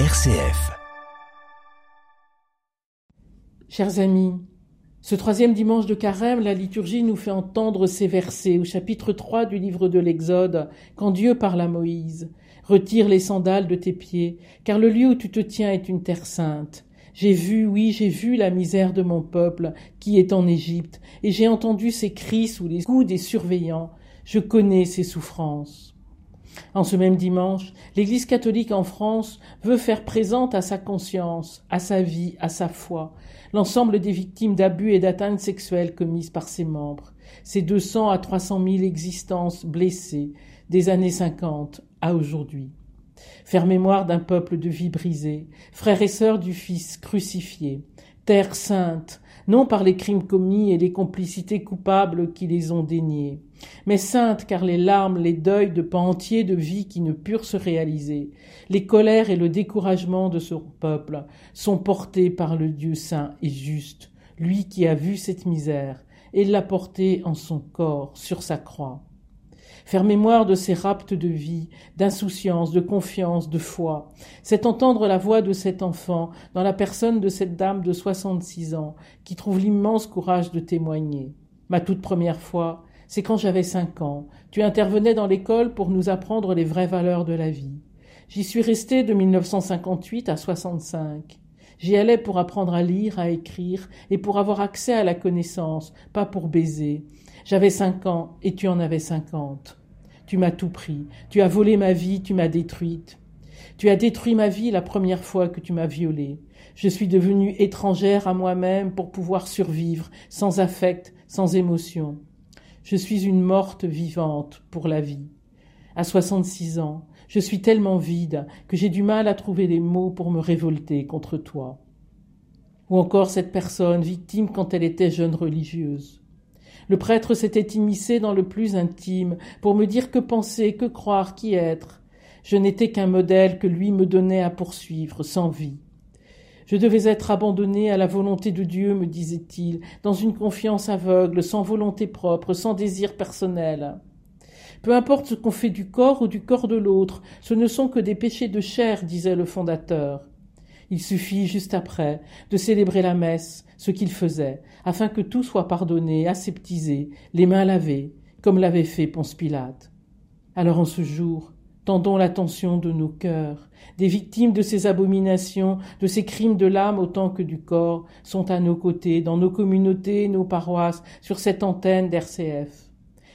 RCF. Chers amis, ce troisième dimanche de carême, la liturgie nous fait entendre ces versets au chapitre 3 du livre de l'Exode, quand Dieu parle à Moïse. Retire les sandales de tes pieds, car le lieu où tu te tiens est une terre sainte. J'ai vu, oui, j'ai vu la misère de mon peuple qui est en Égypte, et j'ai entendu ses cris sous les coups des surveillants. Je connais ses souffrances. En ce même dimanche, l'Église catholique en France veut faire présente à sa conscience, à sa vie, à sa foi, l'ensemble des victimes d'abus et d'atteintes sexuelles commises par ses membres, ces 200 à 300 000 existences blessées des années 50 à aujourd'hui. Faire mémoire d'un peuple de vie brisée, frères et sœurs du Fils crucifié, terre sainte, non par les crimes commis et les complicités coupables qui les ont déniés, mais sainte car les larmes, les deuils de pans entiers de vie qui ne purent se réaliser, les colères et le découragement de ce peuple sont portés par le Dieu saint et juste, lui qui a vu cette misère et l'a portée en son corps sur sa croix faire mémoire de ces raptes de vie, d'insouciance, de confiance, de foi. C'est entendre la voix de cet enfant dans la personne de cette dame de soixante-six ans qui trouve l'immense courage de témoigner. Ma toute première fois, c'est quand j'avais cinq ans. Tu intervenais dans l'école pour nous apprendre les vraies valeurs de la vie. J'y suis resté de 1958 à 65. J'y allais pour apprendre à lire, à écrire, et pour avoir accès à la connaissance, pas pour baiser. J'avais cinq ans, et tu en avais cinquante. Tu m'as tout pris, tu as volé ma vie, tu m'as détruite. Tu as détruit ma vie la première fois que tu m'as violée. Je suis devenue étrangère à moi-même pour pouvoir survivre, sans affect, sans émotion. Je suis une morte vivante pour la vie. À soixante-six ans, je suis tellement vide que j'ai du mal à trouver les mots pour me révolter contre toi. Ou encore cette personne victime quand elle était jeune religieuse. Le prêtre s'était immiscé dans le plus intime pour me dire que penser, que croire, qui être. Je n'étais qu'un modèle que lui me donnait à poursuivre, sans vie. Je devais être abandonné à la volonté de Dieu, me disait-il, dans une confiance aveugle, sans volonté propre, sans désir personnel. Peu importe ce qu'on fait du corps ou du corps de l'autre, ce ne sont que des péchés de chair, disait le fondateur. Il suffit, juste après, de célébrer la messe, ce qu'il faisait, afin que tout soit pardonné, aseptisé, les mains lavées, comme l'avait fait Ponce Pilate. Alors en ce jour, tendons l'attention de nos cœurs. Des victimes de ces abominations, de ces crimes de l'âme autant que du corps, sont à nos côtés, dans nos communautés, nos paroisses, sur cette antenne d'RCF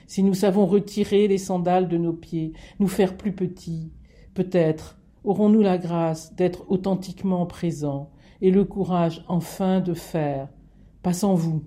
si nous savons retirer les sandales de nos pieds, nous faire plus petits, peut-être aurons-nous la grâce d'être authentiquement présents et le courage enfin de faire, pas sans vous,